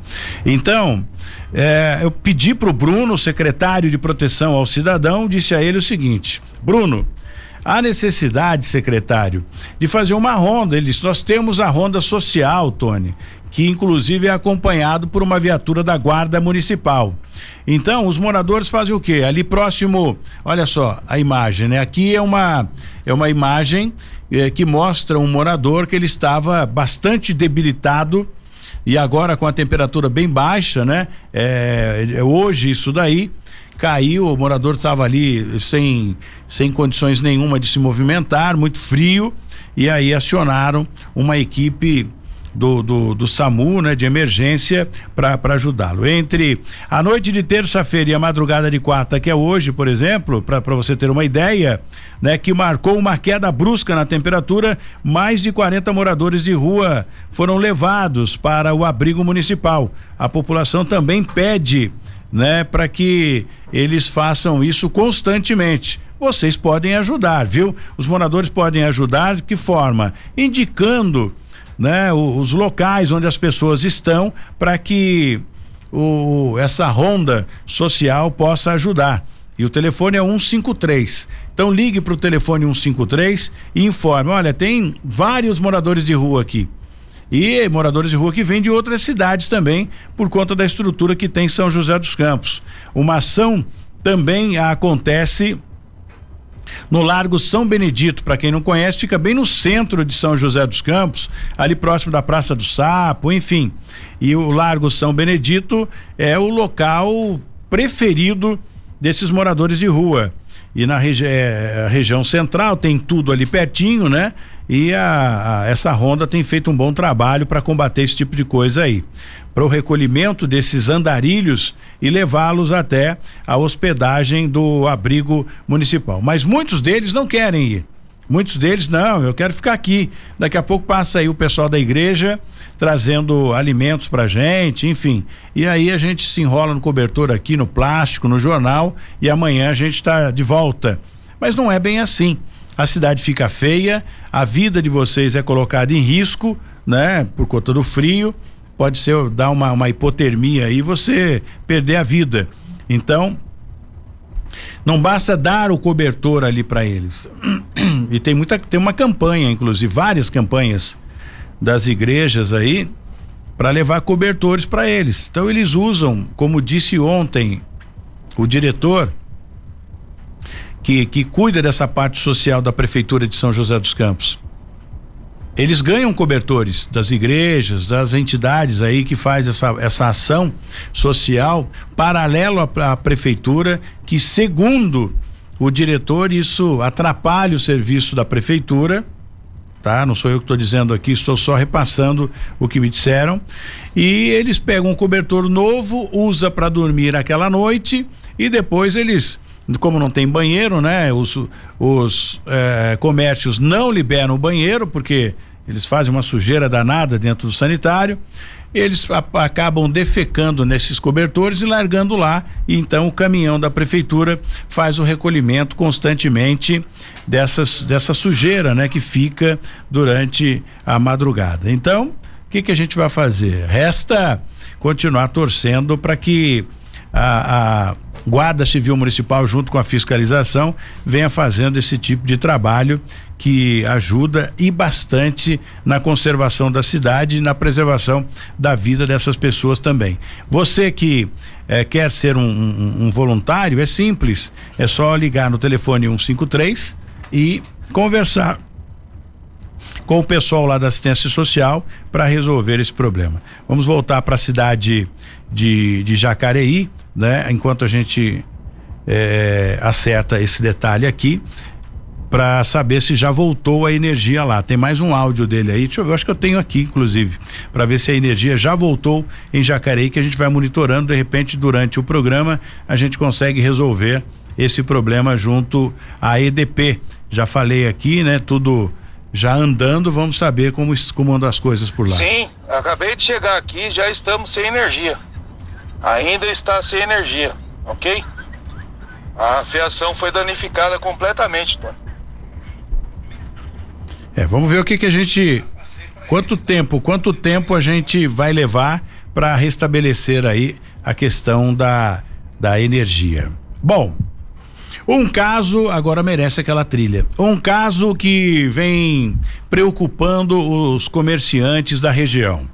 Speaker 2: Então, é, eu pedi para o Bruno, secretário de proteção ao cidadão, disse a ele o seguinte: Bruno, há necessidade, secretário, de fazer uma ronda. Ele disse: Nós temos a ronda social, Tony, que inclusive é acompanhado por uma viatura da Guarda Municipal. Então, os moradores fazem o quê? Ali próximo, olha só a imagem, né? Aqui é uma é uma imagem é, que mostra um morador que ele estava bastante debilitado e agora com a temperatura bem baixa, né? É hoje isso daí caiu, o morador estava ali sem sem condições nenhuma de se movimentar, muito frio, e aí acionaram uma equipe do, do, do SAMU, né, de emergência, para ajudá-lo. Entre a noite de terça-feira e a madrugada de quarta, que é hoje, por exemplo, para você ter uma ideia, né, que marcou uma queda brusca na temperatura, mais de 40 moradores de rua foram levados para o abrigo municipal. A população também pede, né, para que eles façam isso constantemente vocês podem ajudar, viu? Os moradores podem ajudar de que forma? Indicando né, os locais onde as pessoas estão para que o, essa ronda social possa ajudar. E o telefone é 153. Então ligue para o telefone 153 e informe: olha, tem vários moradores de rua aqui. E moradores de rua que vêm de outras cidades também, por conta da estrutura que tem São José dos Campos. Uma ação também acontece no Largo São Benedito. Para quem não conhece, fica bem no centro de São José dos Campos, ali próximo da Praça do Sapo, enfim. E o Largo São Benedito é o local preferido desses moradores de rua. E na regi é, região central tem tudo ali pertinho, né? E a, a, essa ronda tem feito um bom trabalho para combater esse tipo de coisa aí para o recolhimento desses andarilhos e levá-los até a hospedagem do abrigo municipal. Mas muitos deles não querem ir. Muitos deles, não, eu quero ficar aqui. Daqui a pouco passa aí o pessoal da igreja trazendo alimentos pra gente, enfim. E aí a gente se enrola no cobertor aqui, no plástico, no jornal, e amanhã a gente está de volta. Mas não é bem assim. A cidade fica feia, a vida de vocês é colocada em risco, né, por conta do frio pode ser dar uma, uma hipotermia e você perder a vida. Então, não basta dar o cobertor ali para eles. E tem muita tem uma campanha, inclusive várias campanhas das igrejas aí para levar cobertores para eles. Então eles usam, como disse ontem o diretor que, que cuida dessa parte social da prefeitura de São José dos Campos. Eles ganham cobertores das igrejas, das entidades aí que faz essa, essa ação social paralelo à, à prefeitura, que segundo o diretor isso atrapalha o serviço da prefeitura tá? Não sou eu que estou dizendo aqui, estou só repassando o que me disseram. E eles pegam um cobertor novo, usa para dormir aquela noite e depois eles como não tem banheiro, né? Os, os é, comércios não liberam o banheiro porque eles fazem uma sujeira danada dentro do sanitário eles acabam defecando nesses cobertores e largando lá. E então o caminhão da prefeitura faz o recolhimento constantemente dessas, dessa sujeira, né, que fica durante a madrugada. Então, o que, que a gente vai fazer? Resta continuar torcendo para que a, a Guarda Civil Municipal, junto com a fiscalização, venha fazendo esse tipo de trabalho que ajuda e bastante na conservação da cidade e na preservação da vida dessas pessoas também. Você que eh, quer ser um, um, um voluntário, é simples, é só ligar no telefone 153 e conversar com o pessoal lá da assistência social para resolver esse problema. Vamos voltar para a cidade de, de Jacareí, né? Enquanto a gente é, acerta esse detalhe aqui para saber se já voltou a energia lá. Tem mais um áudio dele aí. Deixa eu acho que eu tenho aqui, inclusive, para ver se a energia já voltou em Jacareí, que a gente vai monitorando. De repente, durante o programa, a gente consegue resolver esse problema junto à EDP. Já falei aqui, né? Tudo já andando, vamos saber como, como andam as coisas por lá.
Speaker 6: Sim, acabei de chegar aqui, já estamos sem energia ainda está sem energia, ok? A fiação foi danificada completamente, Tony.
Speaker 2: É, vamos ver o que que a gente quanto tempo, quanto tempo a gente vai levar para restabelecer aí a questão da da energia. Bom, um caso agora merece aquela trilha. Um caso que vem preocupando os comerciantes da região.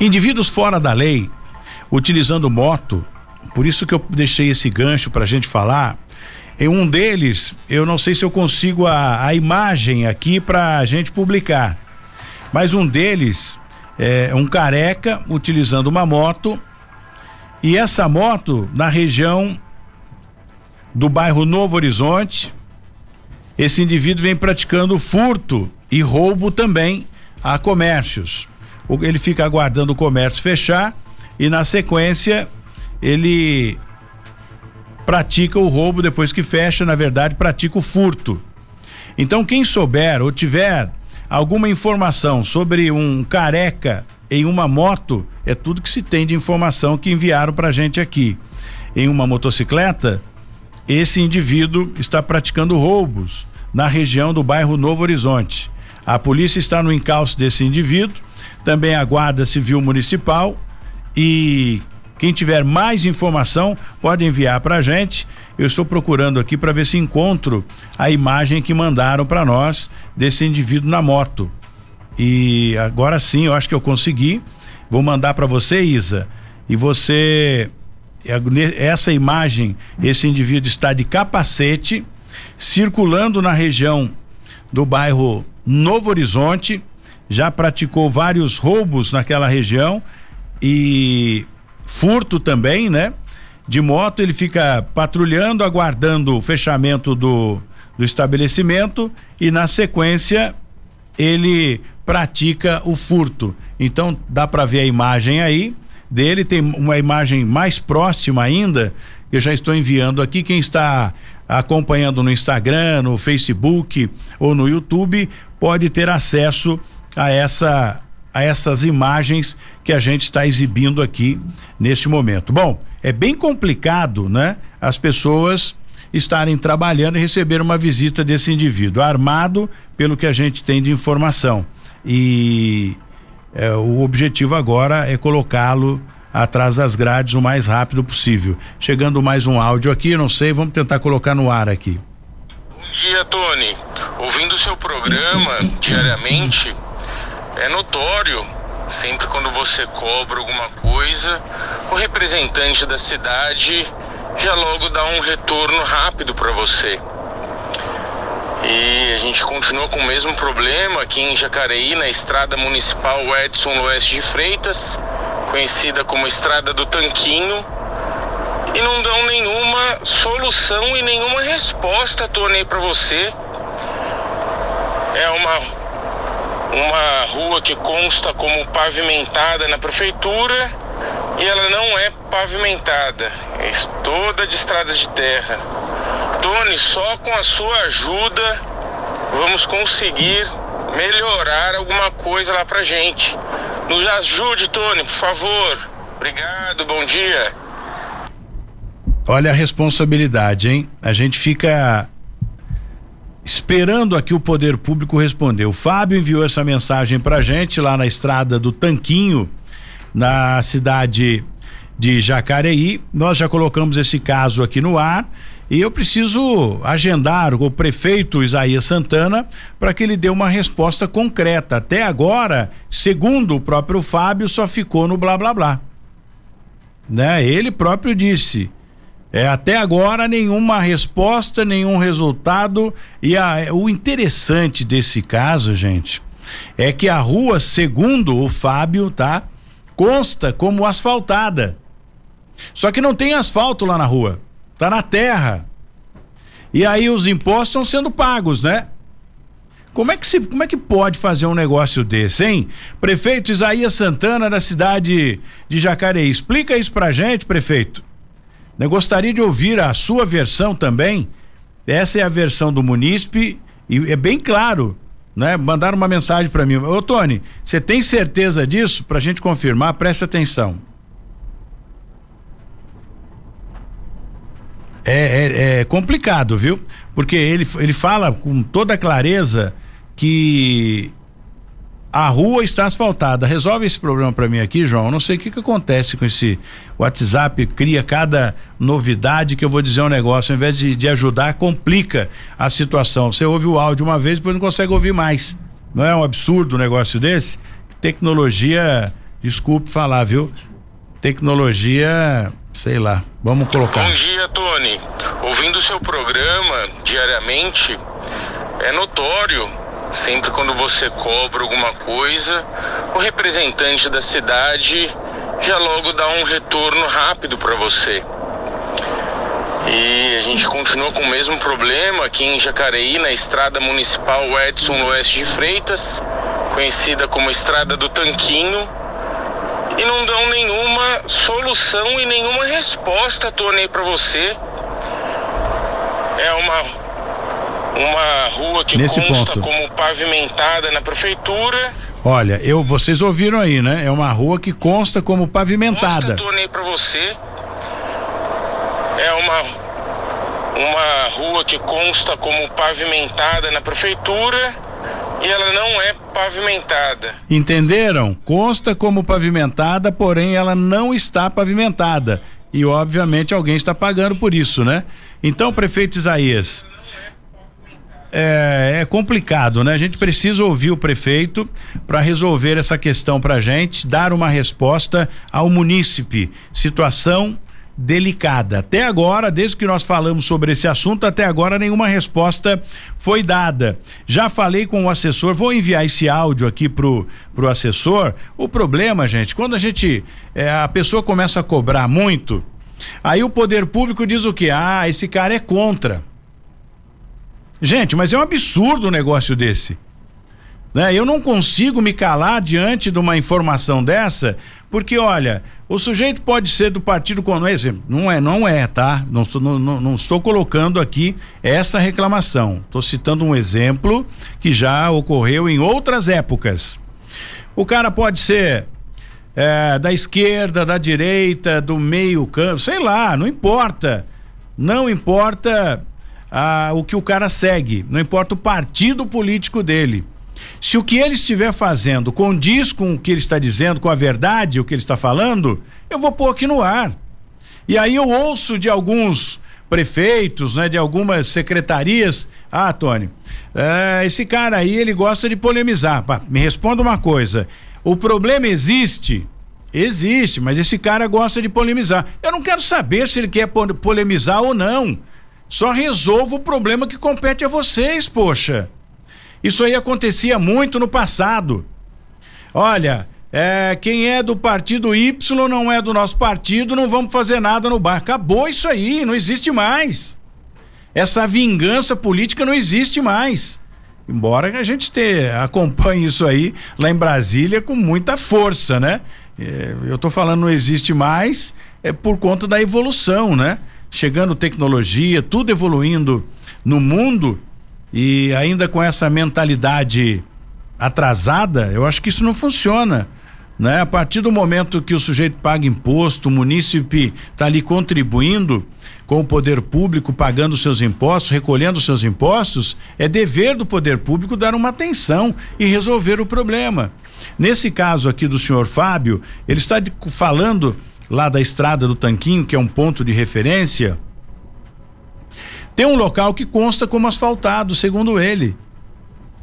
Speaker 2: Indivíduos fora da lei, utilizando moto, por isso que eu deixei esse gancho para a gente falar. Em um deles, eu não sei se eu consigo a, a imagem aqui para a gente publicar, mas um deles é um careca utilizando uma moto e essa moto na região do bairro Novo Horizonte, esse indivíduo vem praticando furto e roubo também a comércios ele fica aguardando o comércio fechar e na sequência ele pratica o roubo depois que fecha, na verdade, pratica o furto. Então, quem souber ou tiver alguma informação sobre um careca em uma moto, é tudo que se tem de informação que enviaram pra gente aqui. Em uma motocicleta, esse indivíduo está praticando roubos na região do bairro Novo Horizonte. A polícia está no encalço desse indivíduo também a Guarda Civil Municipal e quem tiver mais informação pode enviar para a gente. Eu estou procurando aqui para ver se encontro a imagem que mandaram para nós desse indivíduo na moto. E agora sim, eu acho que eu consegui. Vou mandar para você, Isa. E você essa imagem, esse indivíduo está de capacete circulando na região do bairro Novo Horizonte já praticou vários roubos naquela região e furto também, né? De moto, ele fica patrulhando, aguardando o fechamento do, do estabelecimento e na sequência ele pratica o furto. Então dá para ver a imagem aí dele, tem uma imagem mais próxima ainda, eu já estou enviando aqui. Quem está acompanhando no Instagram, no Facebook ou no YouTube pode ter acesso a essa a essas imagens que a gente está exibindo aqui neste momento. Bom, é bem complicado, né? As pessoas estarem trabalhando e receber uma visita desse indivíduo armado, pelo que a gente tem de informação. E é, o objetivo agora é colocá-lo atrás das grades o mais rápido possível. Chegando mais um áudio aqui, não sei, vamos tentar colocar no ar aqui.
Speaker 6: Bom dia, Tony. Ouvindo o seu programa diariamente, É notório, sempre quando você cobra alguma coisa, o representante da cidade já logo dá um retorno rápido para você. E a gente continua com o mesmo problema aqui em Jacareí, na estrada municipal Edson Oeste de Freitas, conhecida como Estrada do Tanquinho. E não dão nenhuma solução e nenhuma resposta, Tony, para você. É uma uma rua que consta como pavimentada na prefeitura e ela não é pavimentada, é toda de estradas de terra. Tony, só com a sua ajuda vamos conseguir melhorar alguma coisa lá pra gente. Nos ajude, Tony, por favor. Obrigado, bom dia.
Speaker 2: Olha a responsabilidade, hein? A gente fica esperando aqui o poder público responder. O Fábio enviou essa mensagem pra gente lá na estrada do Tanquinho, na cidade de Jacareí. Nós já colocamos esse caso aqui no ar e eu preciso agendar o prefeito Isaías Santana para que ele dê uma resposta concreta. Até agora, segundo o próprio Fábio, só ficou no blá blá blá. Né? Ele próprio disse: é, até agora nenhuma resposta, nenhum resultado. E a, o interessante desse caso, gente, é que a rua, segundo o Fábio, tá? Consta como asfaltada. Só que não tem asfalto lá na rua. Tá na terra. E aí os impostos estão sendo pagos, né? Como é que se, como é que pode fazer um negócio desse, hein? Prefeito Isaías Santana da cidade de Jacareí, explica isso pra gente, prefeito. Eu gostaria de ouvir a sua versão também. Essa é a versão do munícipe e é bem claro, né? Mandaram uma mensagem para mim. Ô Tony, você tem certeza disso? Pra gente confirmar, preste atenção. É, é, é complicado, viu? Porque ele, ele fala com toda clareza que a rua está asfaltada. Resolve esse problema para mim aqui, João. Eu não sei o que, que acontece com esse WhatsApp, cria cada novidade que eu vou dizer um negócio, ao invés de, de ajudar, complica a situação. Você ouve o áudio uma vez, depois não consegue ouvir mais. Não é um absurdo um negócio desse? Tecnologia, desculpe falar, viu? Tecnologia, sei lá, vamos colocar.
Speaker 6: Bom dia, Tony. Ouvindo o seu programa diariamente, é notório Sempre quando você cobra alguma coisa, o representante da cidade já logo dá um retorno rápido para você. E a gente continua com o mesmo problema aqui em Jacareí, na estrada municipal Edson Oeste de Freitas, conhecida como Estrada do Tanquinho. E não dão nenhuma solução e nenhuma resposta, Tony, para você. É uma uma rua que
Speaker 2: Nesse
Speaker 6: consta
Speaker 2: ponto.
Speaker 6: como pavimentada na prefeitura.
Speaker 2: Olha, eu, vocês ouviram aí, né? É uma rua que consta como pavimentada.
Speaker 6: Consta, para você. É uma uma rua que consta como pavimentada na prefeitura e ela não é pavimentada.
Speaker 2: Entenderam? Consta como pavimentada, porém ela não está pavimentada. E obviamente alguém está pagando por isso, né? Então, prefeito Isaías, é, é, complicado, né? A gente precisa ouvir o prefeito para resolver essa questão para gente, dar uma resposta ao munícipe. Situação delicada. Até agora, desde que nós falamos sobre esse assunto, até agora nenhuma resposta foi dada. Já falei com o assessor, vou enviar esse áudio aqui pro pro assessor. O problema, gente, quando a gente é, a pessoa começa a cobrar muito, aí o poder público diz o que? Ah, esse cara é contra. Gente, mas é um absurdo um negócio desse. Né? Eu não consigo me calar diante de uma informação dessa, porque olha, o sujeito pode ser do partido comunista, não é, não é, tá? Não, não, não estou colocando aqui essa reclamação. Estou citando um exemplo que já ocorreu em outras épocas. O cara pode ser é, da esquerda, da direita, do meio campo, sei lá, não importa. Não importa ah, o que o cara segue, não importa o partido político dele. Se o que ele estiver fazendo condiz com o que ele está dizendo, com a verdade, o que ele está falando, eu vou pôr aqui no ar. E aí eu ouço de alguns prefeitos, né, de algumas secretarias. Ah, Tony, é, esse cara aí ele gosta de polemizar. Pá, me responda uma coisa. O problema existe? Existe, mas esse cara gosta de polemizar. Eu não quero saber se ele quer polemizar ou não. Só resolva o problema que compete a vocês, poxa. Isso aí acontecia muito no passado. Olha, é, quem é do partido Y não é do nosso partido, não vamos fazer nada no bar. Acabou isso aí, não existe mais. Essa vingança política não existe mais. Embora a gente te, acompanhe isso aí lá em Brasília com muita força, né? É, eu estou falando não existe mais, é por conta da evolução, né? Chegando tecnologia, tudo evoluindo no mundo e ainda com essa mentalidade atrasada, eu acho que isso não funciona né? A partir do momento que o sujeito paga imposto, o munícipe está ali contribuindo com o poder público, pagando seus impostos, recolhendo seus impostos, é dever do poder público dar uma atenção e resolver o problema. Nesse caso aqui do senhor Fábio, ele está falando lá da estrada do Tanquinho, que é um ponto de referência. Tem um local que consta como asfaltado, segundo ele.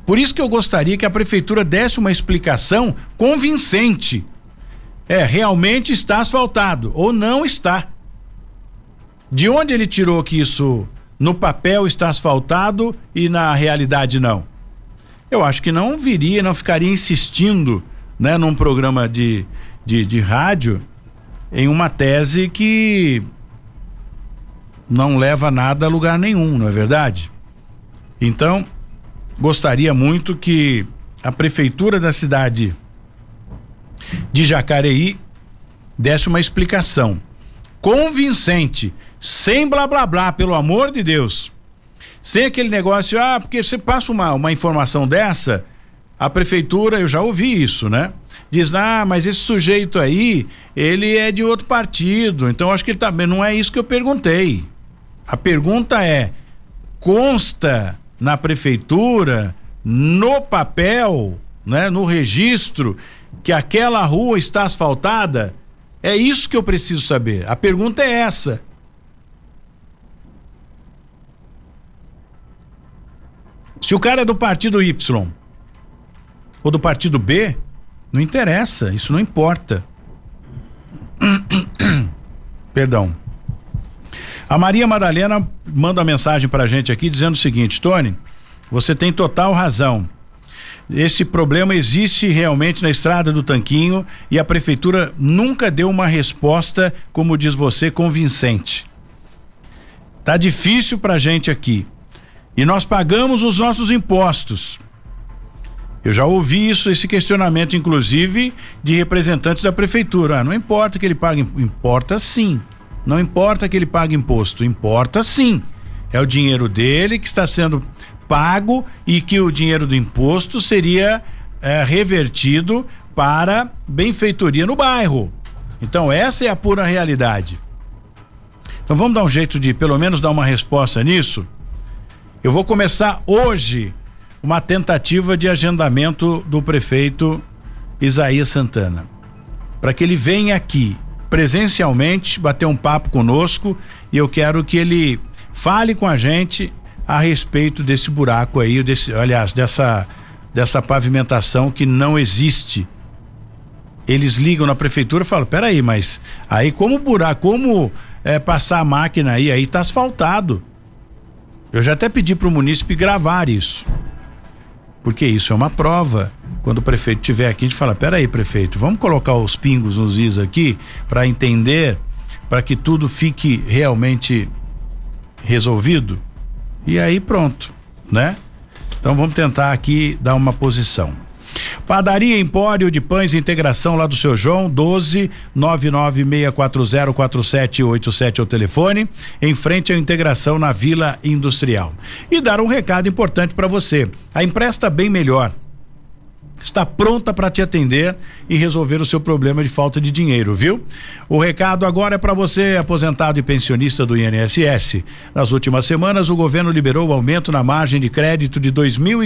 Speaker 2: Por isso que eu gostaria que a prefeitura desse uma explicação convincente. É, realmente está asfaltado ou não está. De onde ele tirou que isso no papel está asfaltado e na realidade não? Eu acho que não viria, não ficaria insistindo, né, num programa de, de, de rádio em uma tese que não leva nada a lugar nenhum, não é verdade? Então, gostaria muito que a prefeitura da cidade de Jacareí desse uma explicação convincente, sem blá blá blá, pelo amor de Deus. Sem aquele negócio, ah, porque você passa uma, uma informação dessa, a prefeitura, eu já ouvi isso, né? Diz, ah, mas esse sujeito aí, ele é de outro partido, então acho que ele também, tá, não é isso que eu perguntei. A pergunta é, consta na prefeitura, no papel, né, no registro, que aquela rua está asfaltada? É isso que eu preciso saber. A pergunta é essa. Se o cara é do partido Y ou do partido B, não interessa, isso não importa. Perdão. A Maria Madalena manda mensagem pra gente aqui dizendo o seguinte: Tony, você tem total razão. Esse problema existe realmente na estrada do Tanquinho e a prefeitura nunca deu uma resposta, como diz você, convincente. Tá difícil pra gente aqui. E nós pagamos os nossos impostos. Eu já ouvi isso, esse questionamento, inclusive, de representantes da prefeitura. Ah, não importa que ele pague, importa sim. Não importa que ele pague imposto, importa sim. É o dinheiro dele que está sendo pago e que o dinheiro do imposto seria é, revertido para benfeitoria no bairro. Então, essa é a pura realidade. Então, vamos dar um jeito de, pelo menos, dar uma resposta nisso. Eu vou começar hoje uma tentativa de agendamento do prefeito Isaías Santana, para que ele venha aqui presencialmente, bater um papo conosco e eu quero que ele fale com a gente a respeito desse buraco aí, desse, aliás, dessa dessa pavimentação que não existe. Eles ligam na prefeitura e falam: peraí, mas aí como buraco, como é, passar a máquina aí, aí tá asfaltado. Eu já até pedi para o munícipe gravar isso. Porque isso é uma prova quando o prefeito estiver aqui, a gente fala: peraí, prefeito, vamos colocar os pingos nos is aqui para entender, para que tudo fique realmente resolvido. E aí pronto, né? Então vamos tentar aqui dar uma posição. Padaria Empório de Pães Integração lá do seu João, 12 996404787 é o telefone, em frente à integração na Vila Industrial. E dar um recado importante para você. A empresta bem melhor está pronta para te atender e resolver o seu problema de falta de dinheiro, viu? O recado agora é para você, aposentado e pensionista do INSS. Nas últimas semanas, o governo liberou o aumento na margem de crédito de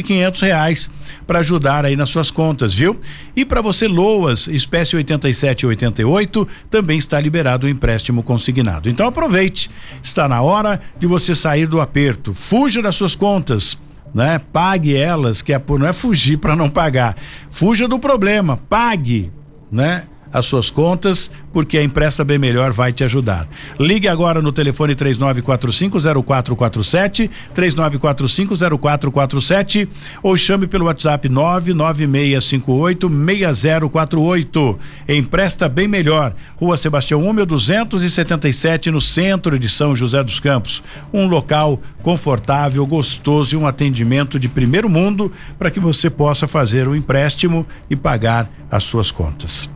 Speaker 2: quinhentos reais para ajudar aí nas suas contas, viu? E para você, Loas, espécie 87 e 88, também está liberado o empréstimo consignado. Então aproveite, está na hora de você sair do aperto. Fuja das suas contas né? Pague elas, que é por não é fugir para não pagar. Fuja do problema, pague, né? As suas contas, porque a Empresta Bem Melhor vai te ajudar. Ligue agora no telefone 39450447, 39450447 ou chame pelo WhatsApp 996586048. Empresta Bem Melhor, Rua Sebastião Húmel 277 no centro de São José dos Campos. Um local confortável, gostoso e um atendimento de primeiro mundo para que você possa fazer o um empréstimo e pagar as suas contas.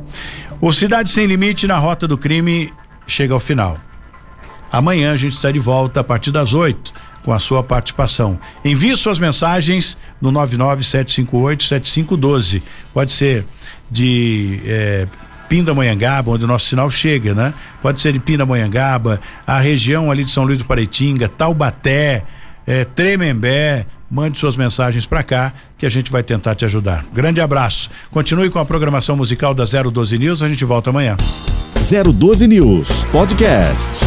Speaker 2: O Cidade Sem Limite na Rota do Crime chega ao final. Amanhã a gente está de volta a partir das 8 com a sua participação. Envie suas mensagens no 997587512. Pode ser de é, Pindamonhangaba, onde o nosso sinal chega, né? Pode ser de Pindamonhangaba, a região ali de São Luís do Paraitinga, Taubaté, é, Tremembé, mande suas mensagens para cá que a gente vai tentar te ajudar. Grande abraço. Continue com a programação musical da 012 News, a gente volta amanhã.
Speaker 1: 012 News Podcast.